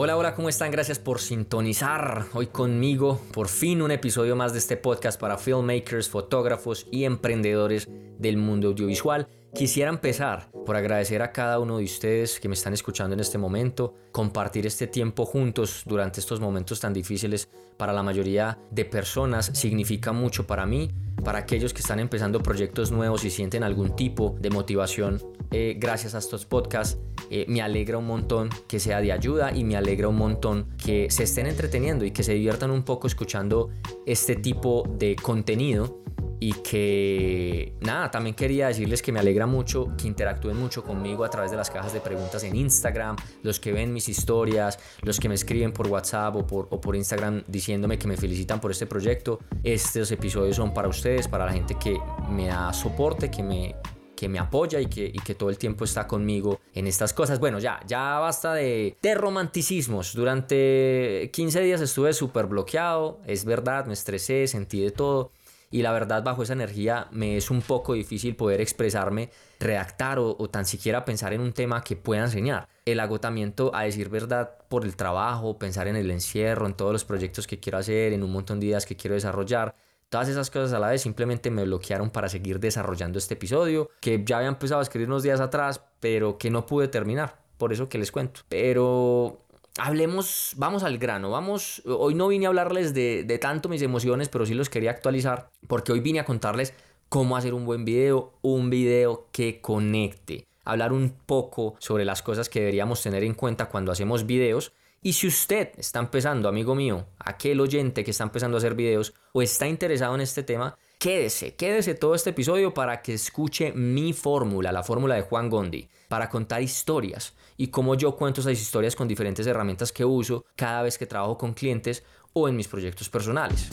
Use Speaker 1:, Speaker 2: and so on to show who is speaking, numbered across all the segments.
Speaker 1: Hola, hola, ¿cómo están? Gracias por sintonizar hoy conmigo. Por fin un episodio más de este podcast para filmmakers, fotógrafos y emprendedores del mundo audiovisual. Quisiera empezar por agradecer a cada uno de ustedes que me están escuchando en este momento, compartir este tiempo juntos durante estos momentos tan difíciles para la mayoría de personas significa mucho para mí, para aquellos que están empezando proyectos nuevos y sienten algún tipo de motivación eh, gracias a estos podcasts. Eh, me alegra un montón que sea de ayuda y me alegra un montón que se estén entreteniendo y que se diviertan un poco escuchando este tipo de contenido y que nada, también quería decirles que me alegra mucho que interactúen mucho conmigo a través de las cajas de preguntas en Instagram, los que ven mis historias, los que me escriben por WhatsApp o por, Instagram diciéndome que me felicitan por este proyecto. Estos episodios son para ustedes, para la gente que me da soporte, que me que me apoya y que, que todo el tiempo está conmigo en estas cosas. Bueno, ya, ya basta de, de romanticismos. Durante 15 días estuve súper bloqueado, es verdad, me estresé, sentí de todo. Y la verdad, bajo esa energía me es un poco difícil poder expresarme, redactar o, tan siquiera pensar en un tema que pueda enseñar. El agotamiento, a decir verdad, por el trabajo, pensar en el encierro, en todos los proyectos que quiero hacer, en un montón de ideas que quiero desarrollar, Todas esas cosas a la vez simplemente me bloquearon para seguir desarrollando este episodio, que ya había empezado a escribir unos días atrás, pero que no pude terminar. Por eso que les cuento. Pero hablemos, vamos al grano, vamos, hoy no vine a hablarles de, de, tanto mis emociones, pero sí los quería actualizar, porque hoy vine a contarles cómo hacer un buen video, un video que conecte, hablar un poco sobre las cosas que deberíamos tener en cuenta cuando hacemos videos. Y si usted está empezando, amigo mío, aquel oyente que está empezando a hacer videos o está interesado en este tema, quédese, quédese todo este episodio para que escuche mi fórmula, la fórmula de Juan Gondi, para contar historias y cómo yo cuento esas historias con diferentes herramientas que uso cada vez que trabajo con clientes o en mis proyectos personales.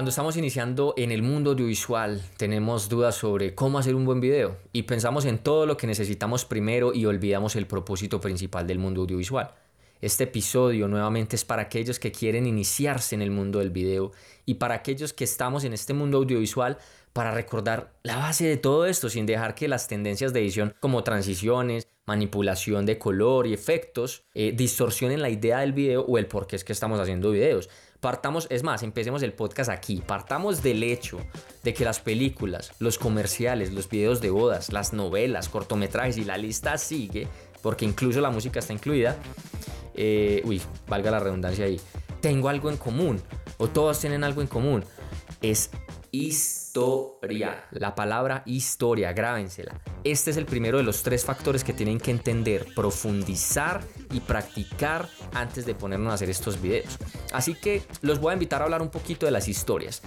Speaker 1: Cuando estamos iniciando en el mundo audiovisual, tenemos dudas sobre cómo hacer un buen video y pensamos en todo lo que necesitamos primero y olvidamos el propósito principal del mundo audiovisual. Este episodio nuevamente es para aquellos que quieren iniciarse en el mundo del video y para aquellos que estamos en este mundo audiovisual para recordar la base de todo esto sin dejar que las tendencias de edición como transiciones, manipulación de color y efectos eh, distorsionen la idea del video o el por qué es que estamos haciendo videos. Partamos, es más, empecemos el podcast aquí. Partamos del hecho de que las películas, los comerciales, los videos de bodas, las novelas, cortometrajes y la lista sigue, porque incluso la música está incluida. Eh, uy, valga la redundancia ahí. Tengo algo en común, o todos tienen algo en común. Es historia. La palabra historia, grábensela. Este es el primero de los tres factores que tienen que entender, profundizar y practicar antes de ponernos a hacer estos videos. Así que los voy a invitar a hablar un poquito de las historias.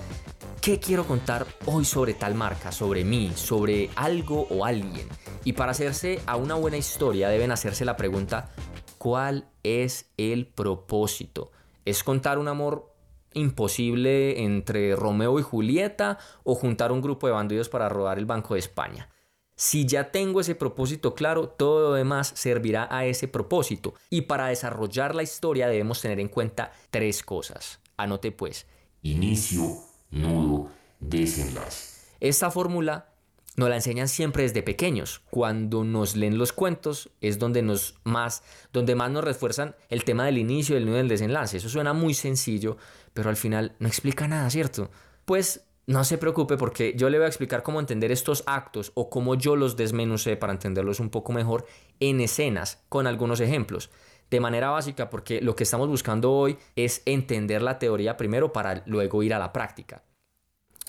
Speaker 1: ¿Qué quiero contar hoy sobre tal marca, sobre mí, sobre algo o alguien? Y para hacerse a una buena historia deben hacerse la pregunta, ¿cuál es el propósito? ¿Es contar un amor imposible entre Romeo y Julieta o juntar un grupo de bandidos para robar el Banco de España. Si ya tengo ese propósito claro, todo lo demás servirá a ese propósito. Y para desarrollar la historia debemos tener en cuenta tres cosas. Anote pues.
Speaker 2: Inicio, nudo, desenlace.
Speaker 1: Esta fórmula nos la enseñan siempre desde pequeños. Cuando nos leen los cuentos es donde, nos más, donde más nos refuerzan el tema del inicio, del nudo del desenlace. Eso suena muy sencillo, pero al final no explica nada, ¿cierto? Pues no se preocupe porque yo le voy a explicar cómo entender estos actos o cómo yo los desmenucé para entenderlos un poco mejor en escenas con algunos ejemplos. De manera básica porque lo que estamos buscando hoy es entender la teoría primero para luego ir a la práctica.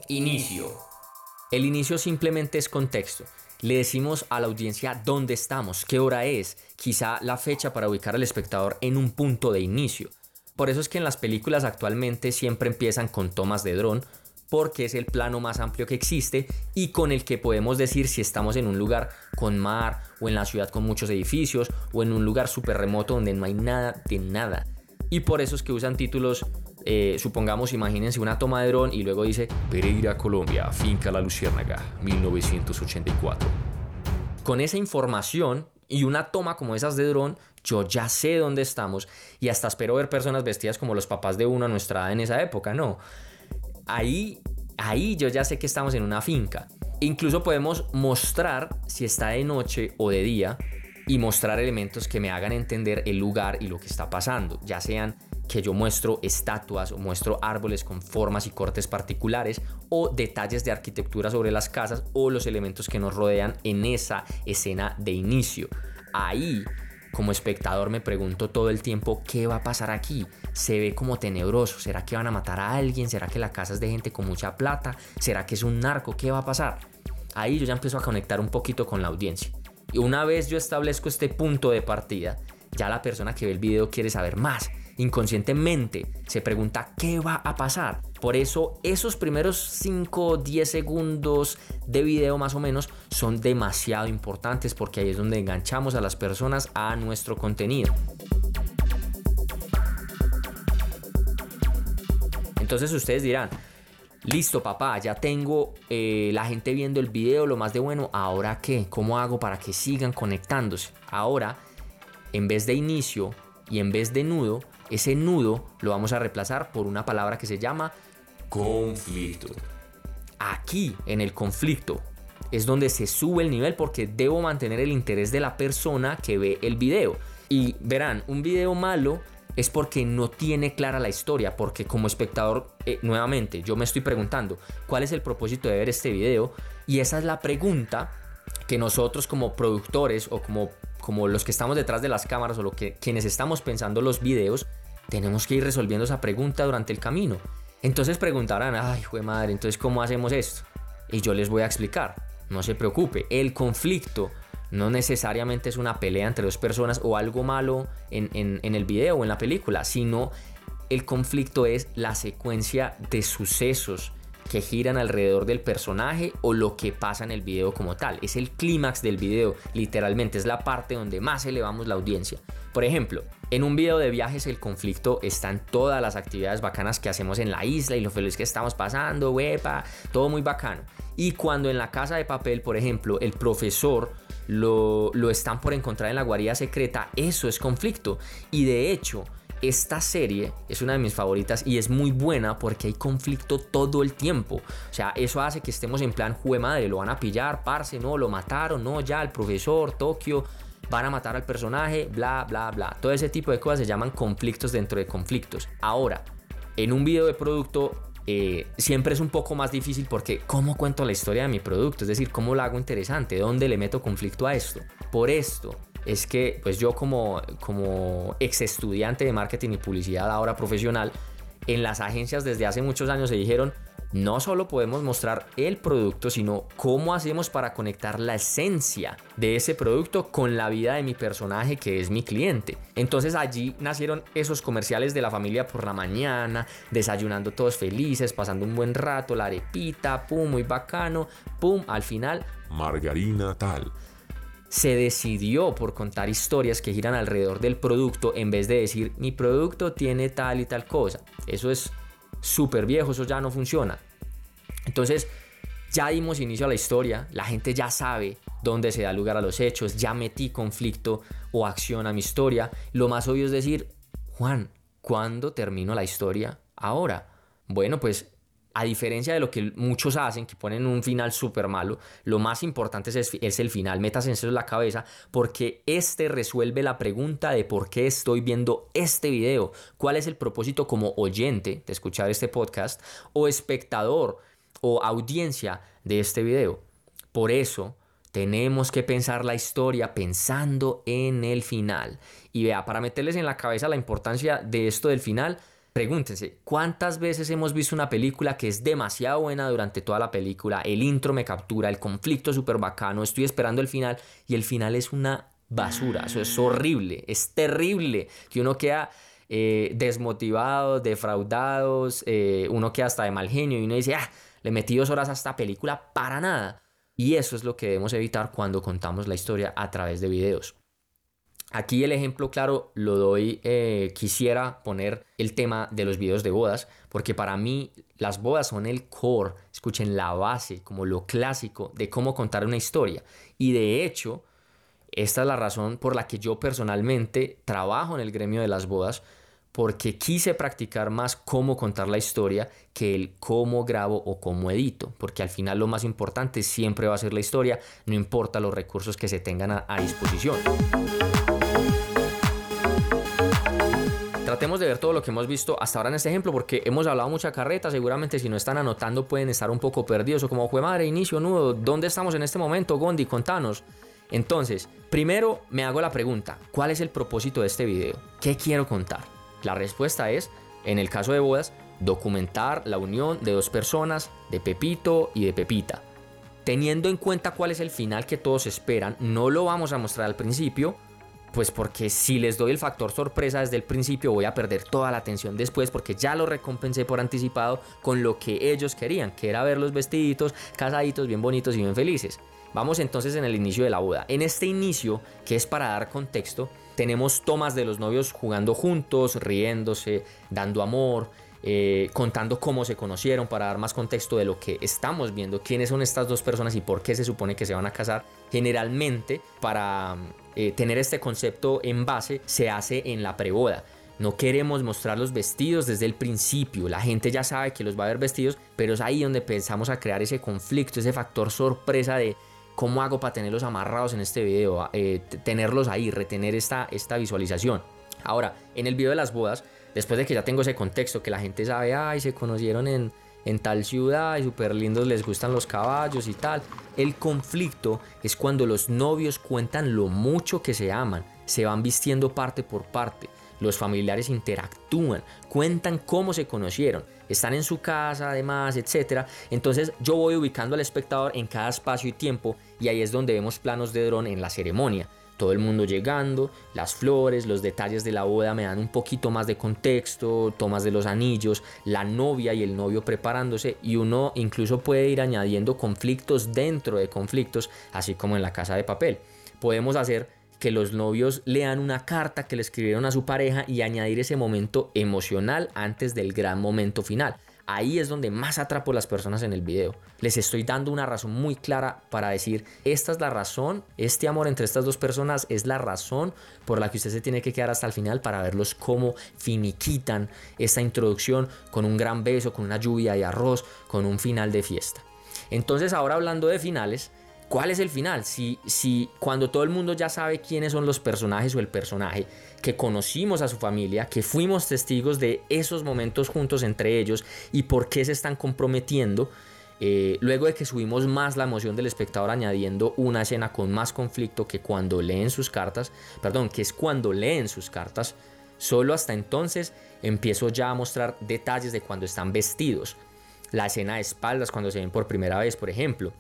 Speaker 1: Inicio. El inicio simplemente es contexto. Le decimos a la audiencia dónde estamos, qué hora es, quizá la fecha para ubicar al espectador en un punto de inicio. Por eso es que en las películas actualmente siempre empiezan con tomas de dron, porque es el plano más amplio que existe y con el que podemos decir si estamos en un lugar con mar o en la ciudad con muchos edificios o en un lugar súper remoto donde no hay nada de nada. Y por eso es que usan títulos eh, supongamos, imagínense una toma de dron y luego dice Pereira, Colombia, finca La Luciérnaga, 1984. Con esa información y una toma como esas de dron, yo ya sé dónde estamos y hasta espero ver personas vestidas como los papás de uno a nuestra edad en esa época, no. Ahí, ahí yo ya sé que estamos en una finca. Incluso podemos mostrar si está de noche o de día y mostrar elementos que me hagan entender el lugar y lo que está pasando, ya sean que yo muestro estatuas o muestro árboles con formas y cortes particulares o detalles de arquitectura sobre las casas o los elementos que nos rodean en esa escena de inicio. Ahí, como espectador, me pregunto todo el tiempo, ¿qué va a pasar aquí? Se ve como tenebroso. ¿Será que van a matar a alguien? ¿Será que la casa es de gente con mucha plata? ¿Será que es un narco? ¿Qué va a pasar? Ahí yo ya empiezo a conectar un poquito con la audiencia. Y una vez yo establezco este punto de partida, ya la persona que ve el video quiere saber más inconscientemente se pregunta qué va a pasar. Por eso esos primeros 5 o 10 segundos de video más o menos son demasiado importantes porque ahí es donde enganchamos a las personas a nuestro contenido. Entonces ustedes dirán, listo papá, ya tengo eh, la gente viendo el video, lo más de bueno, ahora qué, cómo hago para que sigan conectándose. Ahora, en vez de inicio y en vez de nudo, ese nudo lo vamos a reemplazar por una palabra que se llama
Speaker 2: conflicto.
Speaker 1: Aquí, en el conflicto, es donde se sube el nivel porque debo mantener el interés de la persona que ve el video. Y verán, un video malo es porque no tiene clara la historia, porque como espectador, eh, nuevamente, yo me estoy preguntando, ¿cuál es el propósito de ver este video? Y esa es la pregunta que nosotros como productores o como, como los que estamos detrás de las cámaras o lo que, quienes estamos pensando los videos, tenemos que ir resolviendo esa pregunta durante el camino. Entonces preguntarán, ay, jue madre, entonces ¿cómo hacemos esto? Y yo les voy a explicar, no se preocupe, el conflicto no necesariamente es una pelea entre dos personas o algo malo en, en el video o en la película, sino el conflicto es la secuencia de sucesos que giran alrededor del personaje o lo que pasa en el video como tal. Es el clímax del video, literalmente, es la parte donde más elevamos la audiencia. Por ejemplo, en un video de viajes el conflicto está en todas las actividades bacanas que hacemos en la isla y lo feliz que estamos pasando, huepa, todo muy bacano. Y cuando en la casa de papel, por ejemplo, el profesor lo, lo están por encontrar en la guarida secreta, eso es conflicto. Y de hecho, esta serie es una de mis favoritas y es muy buena porque hay conflicto todo el tiempo. O sea, eso hace que estemos en plan, jue madre, lo van a pillar, parce, no, lo mataron, no, ya, el profesor, Tokio, van a matar al personaje, bla, bla, bla. Todo ese tipo de cosas se llaman conflictos dentro de conflictos. Ahora, en un video de producto eh, siempre es un poco más difícil porque ¿cómo cuento la historia de mi producto? Es decir, ¿cómo lo hago interesante? ¿Dónde le meto conflicto a esto? Por esto es que pues yo como, como ex estudiante de marketing y publicidad ahora profesional, en las agencias desde hace muchos años se dijeron, no solo podemos mostrar el producto, sino cómo hacemos para conectar la esencia de ese producto con la vida de mi personaje que es mi cliente. Entonces allí nacieron esos comerciales de la familia por la mañana, desayunando todos felices, pasando un buen rato, la arepita, pum, muy bacano, pum, al final...
Speaker 2: Margarina tal
Speaker 1: se decidió por contar historias que giran alrededor del producto en vez de decir mi producto tiene tal y tal cosa. Eso es súper viejo, eso ya no funciona. Entonces, ya dimos inicio a la historia, la gente ya sabe dónde se da lugar a los hechos, ya metí conflicto o acción a mi historia. Lo más obvio es decir, Juan, ¿cuándo termino la historia? Ahora. Bueno, pues a diferencia de lo que muchos hacen, que ponen un final súper malo, lo más importante es, el final. Metas en la cabeza porque este resuelve la pregunta de por qué estoy viendo este video. ¿Cuál es el propósito como oyente de escuchar este podcast o espectador o audiencia de este video? Por eso tenemos que pensar la historia pensando en el final. Y vea, para meterles en la cabeza la importancia de esto del final, Pregúntense, ¿cuántas veces hemos visto una película que es demasiado buena durante toda la película? El intro me captura, el conflicto es súper bacano, estoy esperando el final y el final es una basura, eso es horrible, es terrible, que uno queda eh, desmotivado, defraudado, eh, uno queda hasta de mal genio y uno dice, ah, le metí dos horas a esta película para nada. Y eso es lo que debemos evitar cuando contamos la historia a través de videos. Aquí el ejemplo claro lo doy, eh, quisiera poner el tema de los videos de bodas, porque para mí las bodas son el core, escuchen la base, como lo clásico de cómo contar una historia. Y de hecho, Esta es la razón por la que yo personalmente trabajo en el gremio de las bodas, porque quise practicar más cómo contar la historia que el cómo grabo o cómo edito, porque al final lo más importante siempre va a ser la historia, no importa los recursos que se tengan a, a disposición. Tratemos de ver todo lo que hemos visto hasta ahora en este ejemplo, porque hemos hablado mucha carreta. Seguramente, si no están anotando, pueden estar un poco perdidos. O como fue madre, inicio, nudo. ¿Dónde estamos en este momento, Gondi? Contanos. Entonces, primero me hago la pregunta: ¿cuál es el propósito de este video? ¿Qué quiero contar? La respuesta es, en el caso de bodas, documentar la unión de dos personas, de Pepito y de Pepita. Teniendo en cuenta cuál es el final que todos esperan, no lo vamos a mostrar al principio, pues porque si les doy el factor sorpresa desde el principio voy a perder toda la atención después porque ya lo recompensé por anticipado con lo que ellos querían, que era ver los vestiditos casaditos bien bonitos y bien felices. Vamos entonces en el inicio de la boda. En este inicio, que es para dar contexto, tenemos tomas de los novios jugando juntos, riéndose, dando amor, eh, contando cómo se conocieron para dar más contexto de lo que estamos viendo, quiénes son estas dos personas y por qué se supone que se van a casar. Generalmente, para eh, tener este concepto en base se hace en la preboda. No queremos mostrar los vestidos desde el principio. La gente ya sabe que los va a ver vestidos, pero es ahí donde pensamos a crear ese conflicto, ese factor sorpresa de cómo hago para tenerlos amarrados en este video, eh, tenerlos ahí, retener esta, esta visualización. Ahora, en el video de las bodas, después de que ya tengo ese contexto, que la gente sabe, ay, se conocieron en, en tal ciudad y súper lindos les gustan los caballos y tal. El conflicto es cuando los novios cuentan lo mucho que se aman, se van vistiendo parte por parte. Los familiares interactúan, cuentan cómo se conocieron, están en su casa además, etc. Entonces yo voy ubicando al espectador en cada espacio y tiempo y ahí es donde vemos planos de dron en la ceremonia todo el mundo llegando, las flores, los detalles de la boda me dan un poquito más de contexto, tomas de los anillos, la novia y el novio preparándose y uno incluso puede ir añadiendo conflictos dentro de conflictos, así como en la casa de papel. Podemos hacer que los novios lean una carta que le escribieron a su pareja y añadir ese momento emocional antes del gran momento final. Ahí es donde más atrapo a las personas en el video. Les estoy dando una razón muy clara para decir, esta es la razón, este amor entre estas dos personas es la razón por la que usted se tiene que quedar hasta el final para verlos cómo finiquitan esta introducción con un gran beso, con una lluvia de arroz, con un final de fiesta. Entonces ahora hablando de finales, ¿Cuál es el final? Si, si cuando todo el mundo ya sabe quiénes son los personajes o el personaje, que conocimos a su familia, que fuimos testigos de esos momentos juntos entre ellos y por qué se están comprometiendo, eh, luego de que subimos más la emoción del espectador añadiendo una escena con más conflicto que cuando leen sus cartas, perdón, que es cuando leen sus cartas, solo hasta entonces empiezo ya a mostrar detalles de cuando están vestidos. La escena de espaldas cuando se ven por primera vez, por ejemplo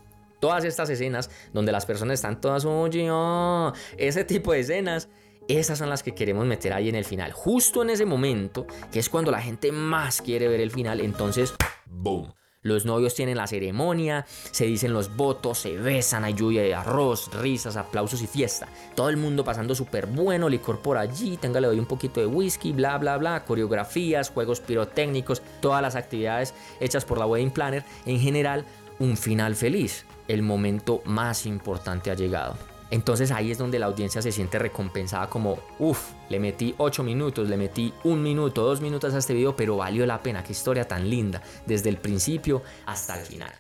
Speaker 1: todas estas escenas donde las personas están todas, oye, oh", ese tipo de escenas, esas son las que queremos meter ahí en el final. Justo en ese momento, que es cuando la gente más quiere ver el final, entonces, ¡boom! Los novios tienen la ceremonia, se dicen los votos, se besan, hay lluvia de arroz, risas, aplausos y fiesta. Todo el mundo pasando súper bueno, licor por allí, tenga le doy un poquito de whisky, bla, bla, bla, coreografías, juegos pirotécnicos, todas las actividades hechas por la wedding planner. En general, un final feliz el momento más importante ha llegado. Entonces ahí es donde la audiencia se siente recompensada como, uff, le metí 8 minutos, le metí un minuto, dos minutos a este video, pero valió la pena, qué historia tan linda, desde el principio hasta el final.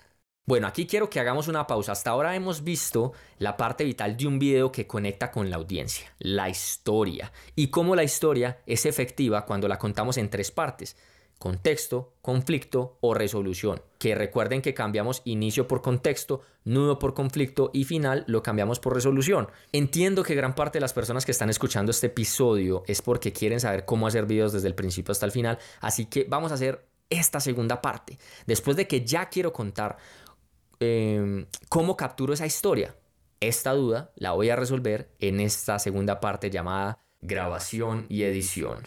Speaker 1: Bueno, aquí quiero que hagamos una pausa. Hasta ahora hemos visto la parte vital de un video que conecta con la audiencia, la historia, y cómo la historia es efectiva cuando la contamos en tres partes contexto, conflicto o resolución. Que recuerden que cambiamos inicio por contexto, nudo por conflicto y final lo cambiamos por resolución. Entiendo que gran parte de las personas que están escuchando este episodio es porque quieren saber cómo hacer videos desde el principio hasta el final, así que vamos a hacer esta segunda parte. Después de que ya quiero contar em, cómo capturo esa historia, esta duda la voy a resolver en esta segunda parte llamada grabación y edición.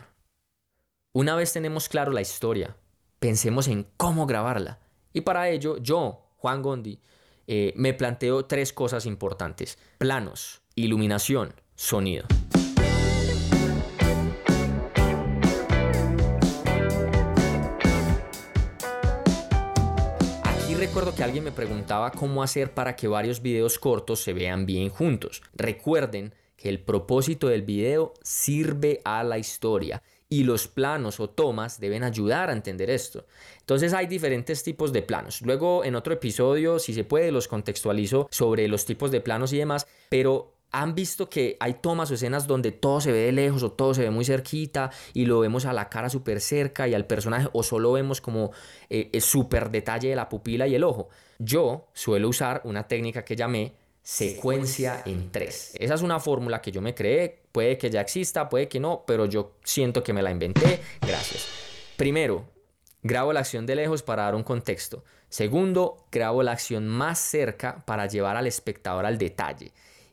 Speaker 1: Una vez tenemos claro la historia, pensemos en cómo grabarla. Y para ello, yo, Juan Gondi, eh, me planteo tres cosas importantes. Planos, iluminación, sonido. recuerdo que alguien me preguntaba cómo hacer para que varios videos cortos se vean bien juntos. Recuerden que el propósito del video sirve a la historia y los planos o tomas deben ayudar a entender esto. Entonces hay diferentes tipos de planos. Luego en otro episodio, si se puede, los contextualizo sobre los tipos de planos y demás, pero han visto que hay tomas o escenas donde todo se ve de lejos o todo se ve muy cerquita y lo vemos a la cara súper cerca y al personaje o solo vemos como eh, el súper detalle de la pupila y el ojo. Yo suelo usar una técnica que llamé secuencia en tres. Esa es una fórmula que yo me creé, puede que ya exista, puede que no, pero yo siento que me la inventé. Gracias. Primero, grabo la acción de lejos para dar un contexto. Segundo, grabo la acción más cerca para llevar al espectador al detalle.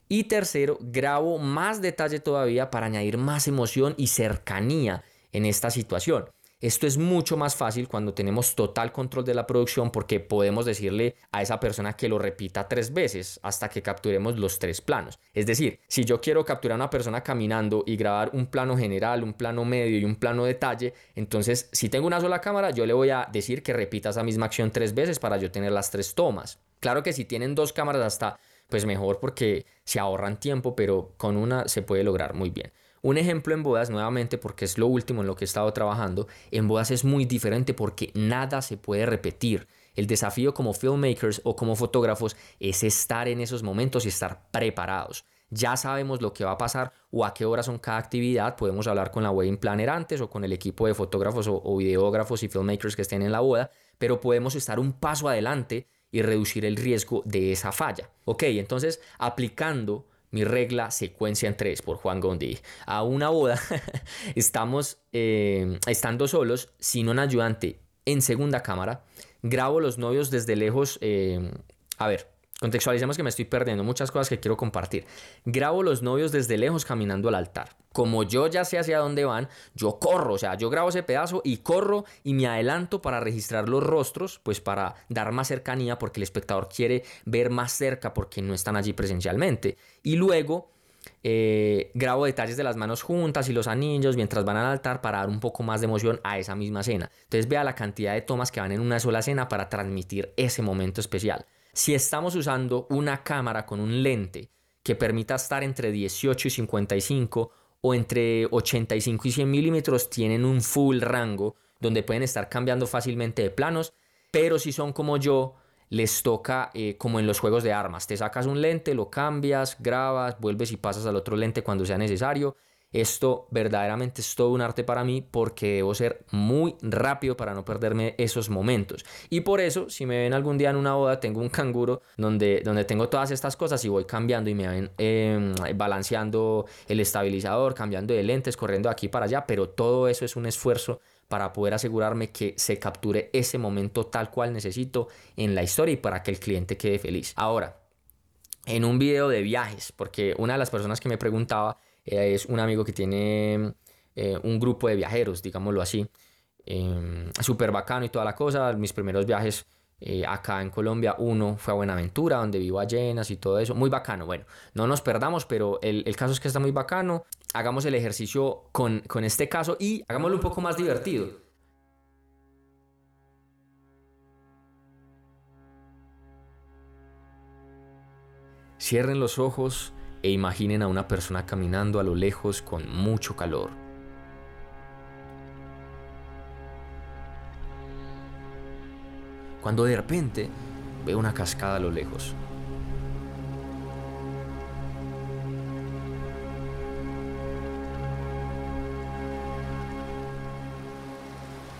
Speaker 1: Y tercero, grabo más detalle todavía para añadir más emoción y cercanía en esta situación. Esto es mucho más fácil cuando tenemos total control de la producción porque podemos decirle a esa persona que lo repita tres veces hasta que capturemos los tres planos. Es decir, si yo quiero capturar a una persona caminando y grabar un plano general, un plano medio y un plano detalle, entonces si tengo una sola cámara, yo le voy a decir que repita esa misma acción tres veces para yo tener las tres tomas. Claro que si tienen dos cámaras hasta pues mejor porque se ahorran tiempo, pero con una se puede lograr muy bien. Un ejemplo en bodas, nuevamente porque es lo último en lo que he estado trabajando, en bodas es muy diferente porque nada se puede repetir. El desafío como filmmakers o como fotógrafos es estar en esos momentos y estar preparados. Ya sabemos lo que va a pasar o a qué hora son cada actividad. Podemos hablar con la wedding planner antes o con el equipo de fotógrafos o, o videógrafos y filmmakers que estén en la boda, pero podemos estar un paso adelante y reducir el riesgo de esa falla. Ok, entonces aplicando mi regla secuencia en tres por Juan Gondi. A una boda estamos eh, estando solos, sin un ayudante en segunda cámara. Grabo los novios desde lejos. Eh, a ver, Contextualicemos que me estoy perdiendo muchas cosas que quiero compartir. Grabo los novios desde lejos caminando al altar. Como yo ya sé hacia dónde van, yo corro, o sea, yo grabo ese pedazo y corro y me adelanto para registrar los rostros, pues para dar más cercanía porque el espectador quiere ver más cerca porque no están allí presencialmente. Y luego eh, grabo detalles de las manos juntas y los anillos mientras van al altar para dar un poco más de emoción a esa misma escena. Entonces vea la cantidad de tomas que van en una sola escena para transmitir ese momento especial. Si estamos usando una cámara con un lente que permita estar entre 18 y 55 o entre 85 y 100 milímetros, tienen un full rango donde pueden estar cambiando fácilmente de planos, pero si son como yo, les toca eh, como en los juegos de armas, te sacas un lente, lo cambias, grabas, vuelves y pasas al otro lente cuando sea necesario esto verdaderamente es todo un arte para mí porque debo ser muy rápido para no perderme esos momentos. Y por eso, si me ven algún día en una boda, tengo un canguro donde, donde tengo todas estas cosas y voy cambiando y me ven em, balanceando el estabilizador, cambiando de lentes, corriendo de aquí para allá, pero todo eso es un esfuerzo para poder asegurarme que se capture ese momento tal cual necesito en la historia y para que el cliente quede feliz. Ahora, en un video de viajes, porque una de las personas que me preguntaba es un amigo que tiene eh, un grupo de viajeros, digámoslo así. Eh, Súper bacano y toda la cosa. Mis primeros viajes eh, acá en Colombia, uno fue a Buenaventura, donde vivo a llenas y todo eso. Muy bacano. Bueno, no nos perdamos, pero el, caso es que está muy bacano. Hagamos el ejercicio con, con este caso y hagámoslo un poco más divertido. Cierren los ojos e imaginen a una persona caminando a lo lejos con mucho calor. Cuando de repente ve una cascada a lo lejos.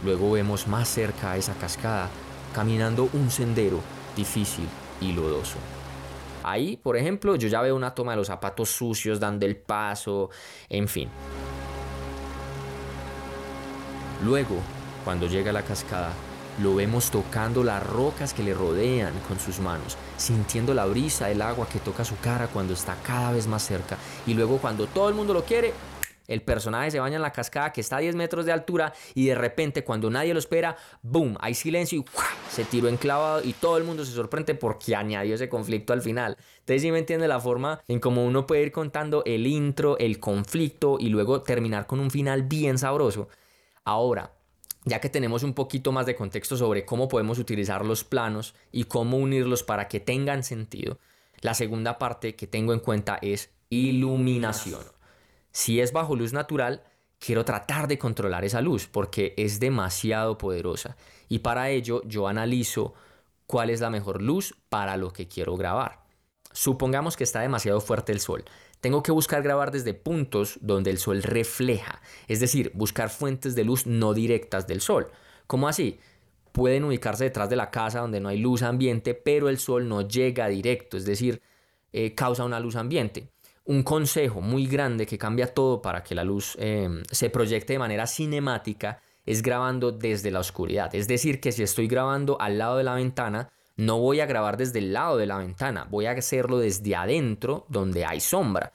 Speaker 1: Luego vemos más cerca a esa cascada caminando un sendero difícil y lodoso. Ahí, por ejemplo, yo ya veo una toma de los zapatos sucios dando el paso, en fin. Luego, cuando llega la cascada, lo vemos tocando las rocas que le rodean con sus manos, sintiendo la brisa del agua que toca su cara cuando está cada vez más cerca. Y luego cuando todo el mundo lo quiere, el personaje se baña en la cascada que está a 10 metros de altura y de repente cuando nadie lo espera, ¡boom! Hay silencio y se tiró enclavado y todo el mundo se sorprende porque añadió ese conflicto al final. Entonces sí me entiende la forma en cómo uno puede ir contando el intro, el conflicto y luego terminar con un final bien sabroso. Ahora, ya que tenemos un poquito más de contexto sobre cómo podemos utilizar los planos y cómo unirlos para que tengan sentido, la segunda parte que tengo en cuenta es iluminación. Si es bajo luz natural, quiero tratar de controlar esa luz porque es demasiado poderosa y para ello yo analizo cuál es la mejor luz para lo que quiero grabar. Supongamos que está demasiado fuerte el sol. Tengo que buscar grabar desde puntos donde el sol refleja, es decir, buscar fuentes de luz no directas del sol. ¿Cómo así? Pueden ubicarse detrás de la casa donde no hay luz ambiente, pero el sol no llega directo, es decir, eh, causa una luz ambiente. Un consejo muy grande que cambia todo para que la luz eh, se proyecte de manera cinemática es grabando desde la oscuridad. Es decir, que si estoy grabando al lado de la ventana, no voy a grabar desde el lado de la ventana, voy a hacerlo desde adentro donde hay sombra.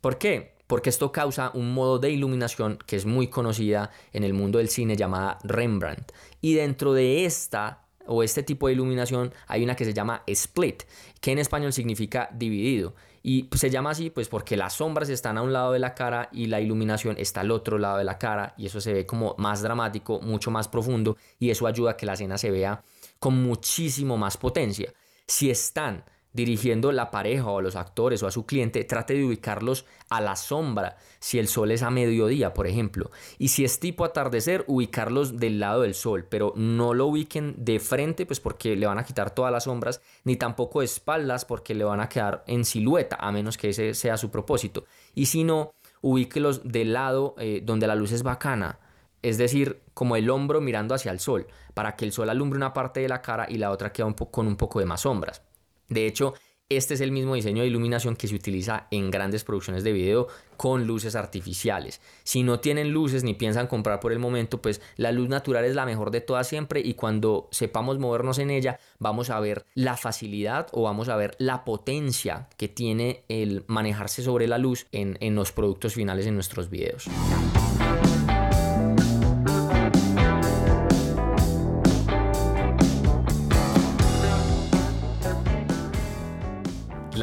Speaker 1: ¿Por qué? Porque esto causa un modo de iluminación que es muy conocida en el mundo del cine llamada Rembrandt. Y dentro de esta o este tipo de iluminación hay una que se llama split, que en español significa dividido. Y se llama así pues porque las sombras están a un lado de la cara y la iluminación está al otro lado de la cara y eso se ve como más dramático, mucho más profundo y eso ayuda a que la escena se vea con muchísimo más potencia. Si están dirigiendo la pareja o a los actores o a su cliente, trate de ubicarlos a la sombra, si el sol es a mediodía, por ejemplo. Y si es tipo atardecer, ubicarlos del lado del sol, pero no lo ubiquen de frente, pues porque le van a quitar todas las sombras, ni tampoco de espaldas, porque le van a quedar en silueta, a menos que ese sea su propósito. Y si no, ubíquelos del lado eh, donde la luz es bacana, es decir, como el hombro mirando hacia el sol, para que el sol alumbre una parte de la cara y la otra quede con un poco de más sombras. De hecho, este es el mismo diseño de iluminación que se utiliza en grandes producciones de video con luces artificiales. Si no tienen luces ni piensan comprar por el momento, pues la luz natural es la mejor de todas siempre y cuando sepamos movernos en ella vamos a ver la facilidad o vamos a ver la potencia que tiene el manejarse sobre la luz en, en los productos finales en nuestros videos.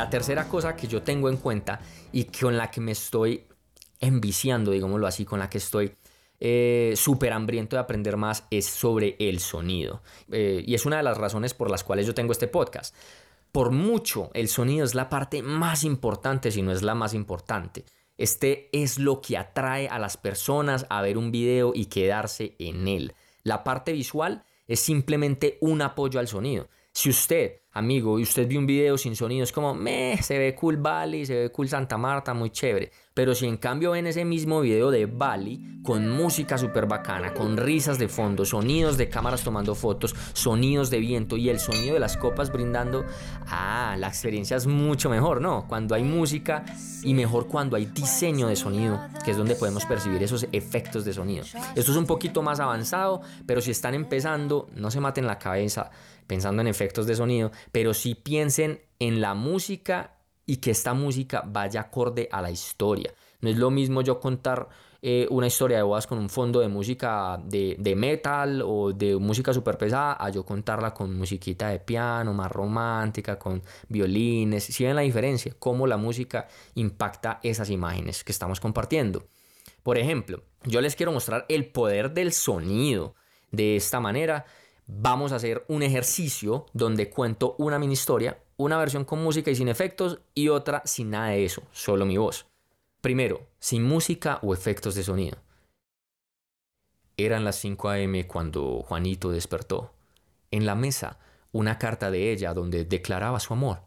Speaker 1: La tercera cosa que yo tengo en cuenta y con la que me estoy enviciando, digámoslo así, con la que estoy eh, súper hambriento de aprender más es sobre el sonido. Eh, y es una de las razones por las cuales yo tengo este podcast. Por mucho, el sonido es la parte más importante, si no es la más importante. Este es lo que atrae a las personas a ver un video y quedarse en él. La parte visual es simplemente un apoyo al sonido. Si usted, amigo, y usted vio un video sin sonido, es como, me, se ve cool Bali, se ve cool Santa Marta, muy chévere. Pero si en cambio ven ese mismo video de Bali, con música súper bacana, con risas de fondo, sonidos de cámaras tomando fotos, sonidos de viento y el sonido de las copas brindando, ah, la experiencia es mucho mejor, ¿no? Cuando hay música y mejor cuando hay diseño de sonido, que es donde podemos percibir esos efectos de sonido. Esto es un poquito más avanzado, pero si están empezando, no se maten la cabeza pensando en efectos de sonido, pero sí piensen en la música y que esta música vaya acorde a la historia. No es lo mismo yo contar eh, una historia de bodas con un fondo de música de, metal o de música súper pesada a yo contarla con musiquita de piano, más romántica, con violines. Si ven la diferencia, cómo la música impacta esas imágenes que estamos compartiendo. Por ejemplo, yo les quiero mostrar el poder del sonido de esta manera vamos a hacer un ejercicio donde cuento una mini historia, una versión con música y sin efectos y otra sin nada de eso, solo mi voz. Primero, sin música o efectos de sonido. Eran las 5 a.m. cuando Juanito despertó. En la mesa, una carta de ella donde declaraba su amor.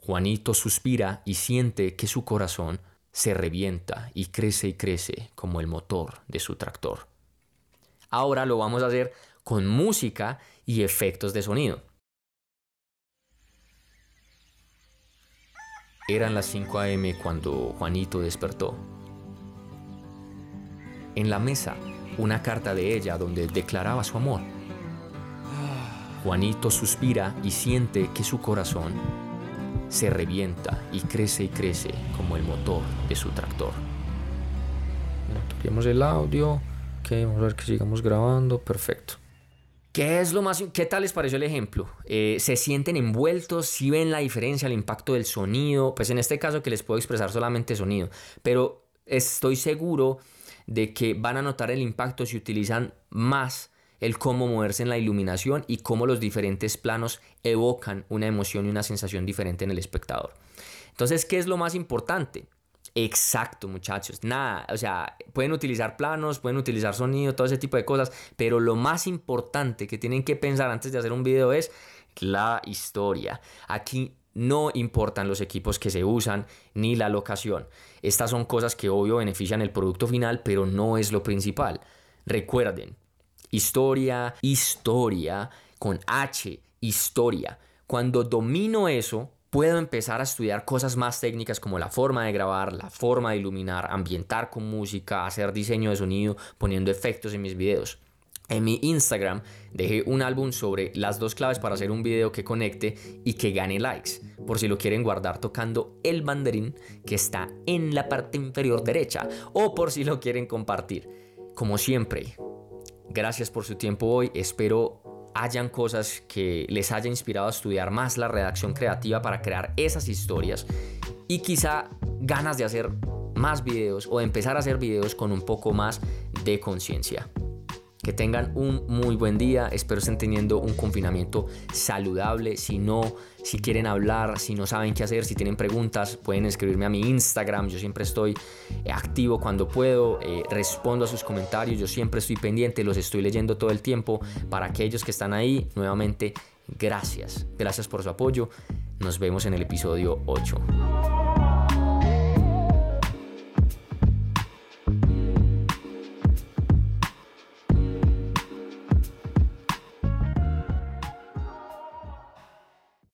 Speaker 1: Juanito suspira y siente que su corazón se revienta y crece y crece como el motor de su tractor. Ahora lo vamos a hacer con música y efectos de sonido. Eran las 5 a.m. cuando Juanito despertó. En la mesa, una carta de ella donde declaraba su amor. Juanito suspira y siente que su corazón se revienta y crece y crece como el motor de su tractor. Toquemos el audio, vamos a ver que sigamos grabando, perfecto. ¿Qué es lo más, qué tal les pareció el ejemplo? Eh, ¿Se sienten envueltos? ¿Si ven la diferencia, el impacto del sonido? Pues en este caso que les puedo expresar solamente sonido, pero estoy seguro de que van a notar el impacto si utilizan más el cómo moverse en la iluminación y cómo los diferentes planos evocan una emoción y una sensación diferente en el espectador. Entonces, ¿qué es lo más importante? Exacto, muchachos. Nada, o sea, pueden utilizar planos, pueden utilizar sonido, todo ese tipo de cosas, pero lo más importante que tienen que pensar antes de hacer un video es la historia. Aquí no importan los equipos que se usan ni la locación. Estas son cosas que obvio benefician el producto final, pero no es lo principal. Recuerden, historia, historia con H, historia. Cuando domino eso, puedo empezar a estudiar cosas más técnicas como la forma de grabar, la forma de iluminar, ambientar con música, hacer diseño de sonido, poniendo efectos en mis videos. En mi Instagram dejé un álbum sobre las dos claves para hacer un video que conecte y que gane likes, por si lo quieren guardar tocando el banderín que está en la parte inferior derecha o por si lo quieren compartir. Como siempre, gracias por su tiempo hoy, espero hayan cosas que les haya inspirado a estudiar más la redacción creativa para crear esas historias y quizá ganas de hacer más videos o de empezar a hacer videos con un poco más de conciencia. Que tengan un muy buen día. Espero estén teniendo un confinamiento saludable. Si no, si quieren hablar, si no saben qué hacer, si tienen preguntas, pueden escribirme a mi Instagram. Yo siempre estoy eh, activo cuando puedo. Eh, respondo a sus comentarios. Yo siempre estoy pendiente. Los estoy leyendo todo el tiempo. Para aquellos que están ahí, nuevamente, gracias. Gracias por su apoyo. Nos vemos en el episodio 8.